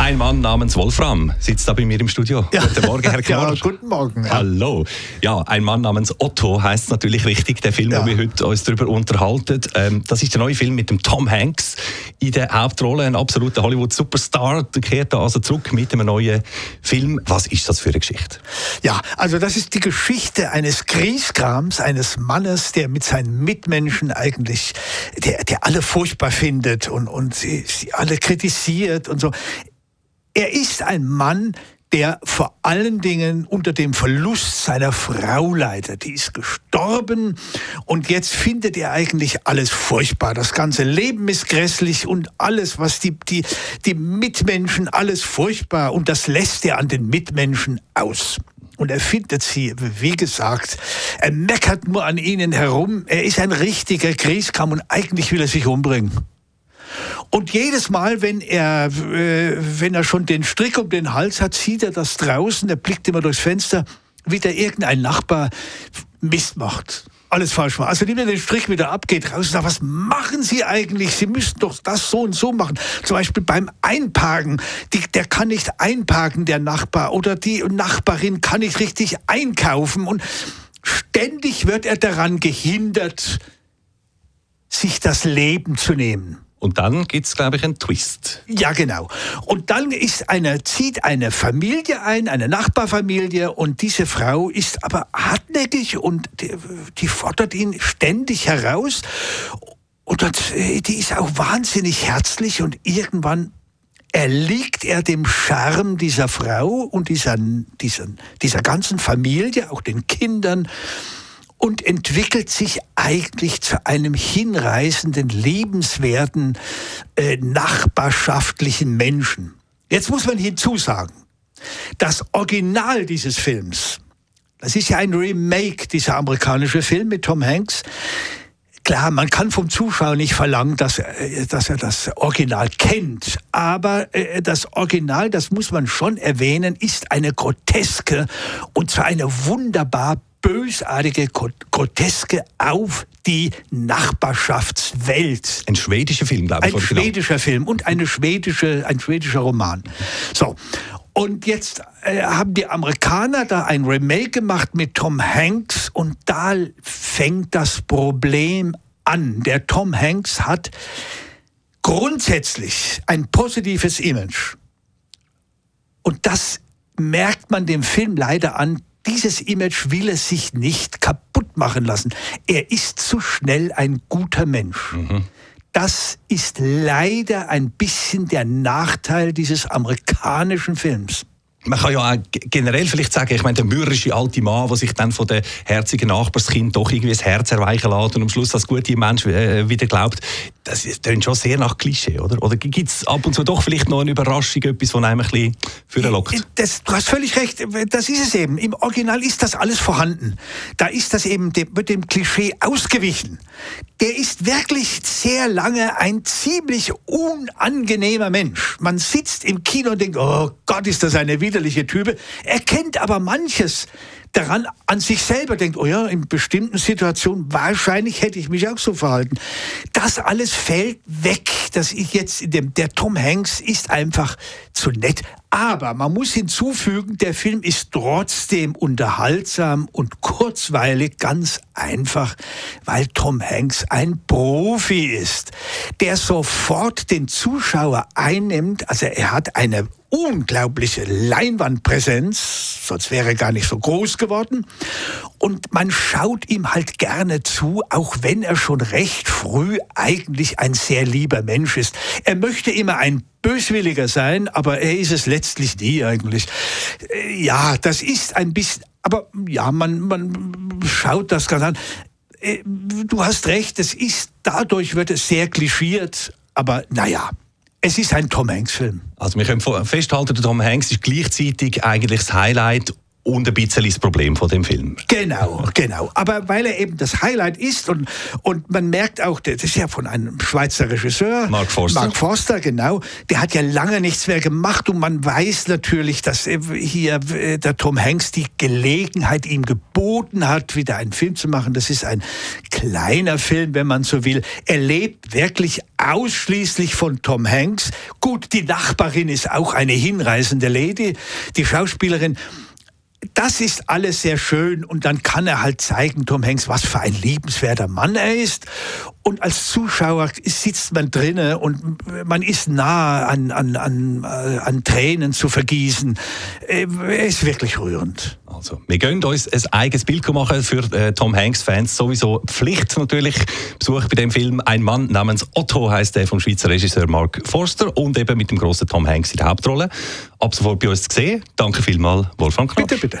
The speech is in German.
Ein Mann namens Wolfram sitzt da bei mir im Studio. Ja. Guten Morgen, Herr Knorr. Ja, guten Morgen. Ja. Hallo. Ja, ein Mann namens Otto heißt natürlich richtig, der Film, Ja. wo wir heute uns darüber unterhalten. Ähm, das ist der neue Film mit dem Tom Hanks in der Hauptrolle, ein absoluter Hollywood-Superstar. Der kehrt da also zurück mit einem neuen Film. Was ist das für eine Geschichte? Ja, also das ist die Geschichte eines Griesgrams, eines Mannes, der mit seinen Mitmenschen eigentlich, der, der alle furchtbar findet und, und sie, sie alle kritisiert und so. Er ist ein Mann, der vor allen Dingen unter dem Verlust seiner Frau leidet. Die ist gestorben und jetzt findet er eigentlich alles furchtbar. Das ganze Leben ist grässlich und alles, was die, die, die Mitmenschen, alles furchtbar und das lässt er an den Mitmenschen aus. Und er findet sie, wie gesagt, er meckert nur an ihnen herum. Er ist ein richtiger Grieskram und eigentlich will er sich umbringen. Und jedes Mal, wenn er, äh, wenn er schon den Strick um den Hals hat, sieht er das draußen, er blickt immer durchs Fenster, wie da irgendein Nachbar Mist macht. Alles falsch macht. Also nimmt er den Strich wieder ab, geht raus und sagt, was machen Sie eigentlich? Sie müssen doch das so und so machen. Zum Beispiel beim Einparken. Die, der kann nicht einparken, der Nachbar. Oder die Nachbarin kann nicht richtig einkaufen. Und ständig wird er daran gehindert, sich das Leben zu nehmen. Und dann gibt es, glaube ich, einen Twist. Ja, genau. Und dann ist eine, zieht eine Familie ein, eine Nachbarfamilie, und diese Frau ist aber hartnäckig und die, die fordert ihn ständig heraus. Und das, äh, die ist auch wahnsinnig herzlich und irgendwann erliegt er dem Charme dieser Frau und dieser, dieser, dieser ganzen Familie, auch den Kindern, und entwickelt sich eigentlich zu einem hinreißenden, liebenswerten, äh, nachbarschaftlichen Menschen. Jetzt muss man hinzusagen, das Original dieses Films, das ist ja ein Remake, dieser amerikanische Film mit Tom Hanks. Klar, man kann vom Zuschauer nicht verlangen, dass, äh, dass er das Original kennt. Aber äh, das Original, das muss man schon erwähnen, ist eine groteske und zwar eine wunderbar bösartige Gro- Groteske auf die Nachbarschaftswelt. Ein schwedischer Film, glaube ich. Ein original. schwedischer Film und eine schwedische, ein schwedischer Roman. So. Und jetzt äh, haben die Amerikaner da ein Remake gemacht mit Tom Hanks und da fängt das Problem an. Der Tom Hanks hat grundsätzlich ein positives Image. Und das merkt man dem Film leider an. Dieses Image will es sich nicht kaputt machen lassen. Er ist zu schnell ein guter Mensch. Das ist leider ein bisschen der Nachteil dieses amerikanischen Films. Man kann ja auch generell vielleicht sagen, ich meine, der mürrische alte Mann, der sich dann von den herzigen Nachbarskind doch irgendwie das Herz erweichen lässt und am Schluss das gute Mensch äh, wieder glaubt, das tönt schon sehr nach Klischee, oder? Oder gibt es ab und zu doch vielleicht noch eine Überraschung, etwas, was einem ein bisschen vorlockt? Das, du hast völlig recht, das ist es eben. Im Original ist das alles vorhanden. Da ist das eben wird dem Klischee ausgewichen. Der ist wirklich sehr lange ein ziemlich unangenehmer Mensch. Man sitzt im Kino und denkt, oh Gott, ist das eine widerliche Type. Er kennt aber manches daran an sich selber denkt, oh ja, in bestimmten Situationen wahrscheinlich hätte ich mich auch so verhalten. Das alles fällt weg, dass ich jetzt in dem, der Tom Hanks ist einfach zu nett. Aber man muss hinzufügen, der Film ist trotzdem unterhaltsam und kurzweilig, ganz einfach, weil Tom Hanks ein Profi ist, der sofort den Zuschauer einnimmt. Also er hat eine unglaubliche Leinwandpräsenz, sonst wäre er gar nicht so groß geworden. Und man schaut ihm halt gerne zu, auch wenn er schon recht früh eigentlich ein sehr lieber Mensch ist. Er möchte immer ein böswilliger sein, aber er ist es letztlich nie eigentlich. Äh, Ja, das ist ein bisschen, aber ja, man, man schaut das ganz an. Äh, Du hast recht, es ist, dadurch wird es sehr klischiert, aber naja, es ist ein Tom Hanks-Film. Also wir können festhalten, der Tom Hanks ist gleichzeitig eigentlich das Highlight und ein bisschen das Problem von dem Film. Genau, genau. Aber weil er eben das Highlight ist und, und man merkt auch, das ist ja von einem Schweizer Regisseur. Mark Forster. Mark Forster, genau. Der hat ja lange nichts mehr gemacht und man weiß natürlich, dass hier äh, der Tom Hanks die Gelegenheit ihm geboten hat, wieder einen Film zu machen. Das ist ein kleiner Film, wenn man so will. Er lebt wirklich ausschließlich von Tom Hanks. Gut, die Nachbarin ist auch eine hinreißende Lady, die Schauspielerin das ist alles sehr schön und dann kann er halt zeigen, Tom Hanks, was für ein liebenswerter Mann er ist. Und als Zuschauer sitzt man drinnen und man ist nah an, an, an, äh, an Tränen zu vergießen. Äh, er ist wirklich rührend. Also, wir gehen uns ein eigenes Bild machen für äh, Tom Hanks-Fans. Sowieso Pflicht natürlich. Besuch bei dem Film ein Mann namens Otto heißt der vom Schweizer Regisseur Mark Forster und eben mit dem großen Tom Hanks in der Hauptrolle. Ab sofort bei uns zu sehen. Danke vielmals, Wolfram Knopf. Bitte, bitte.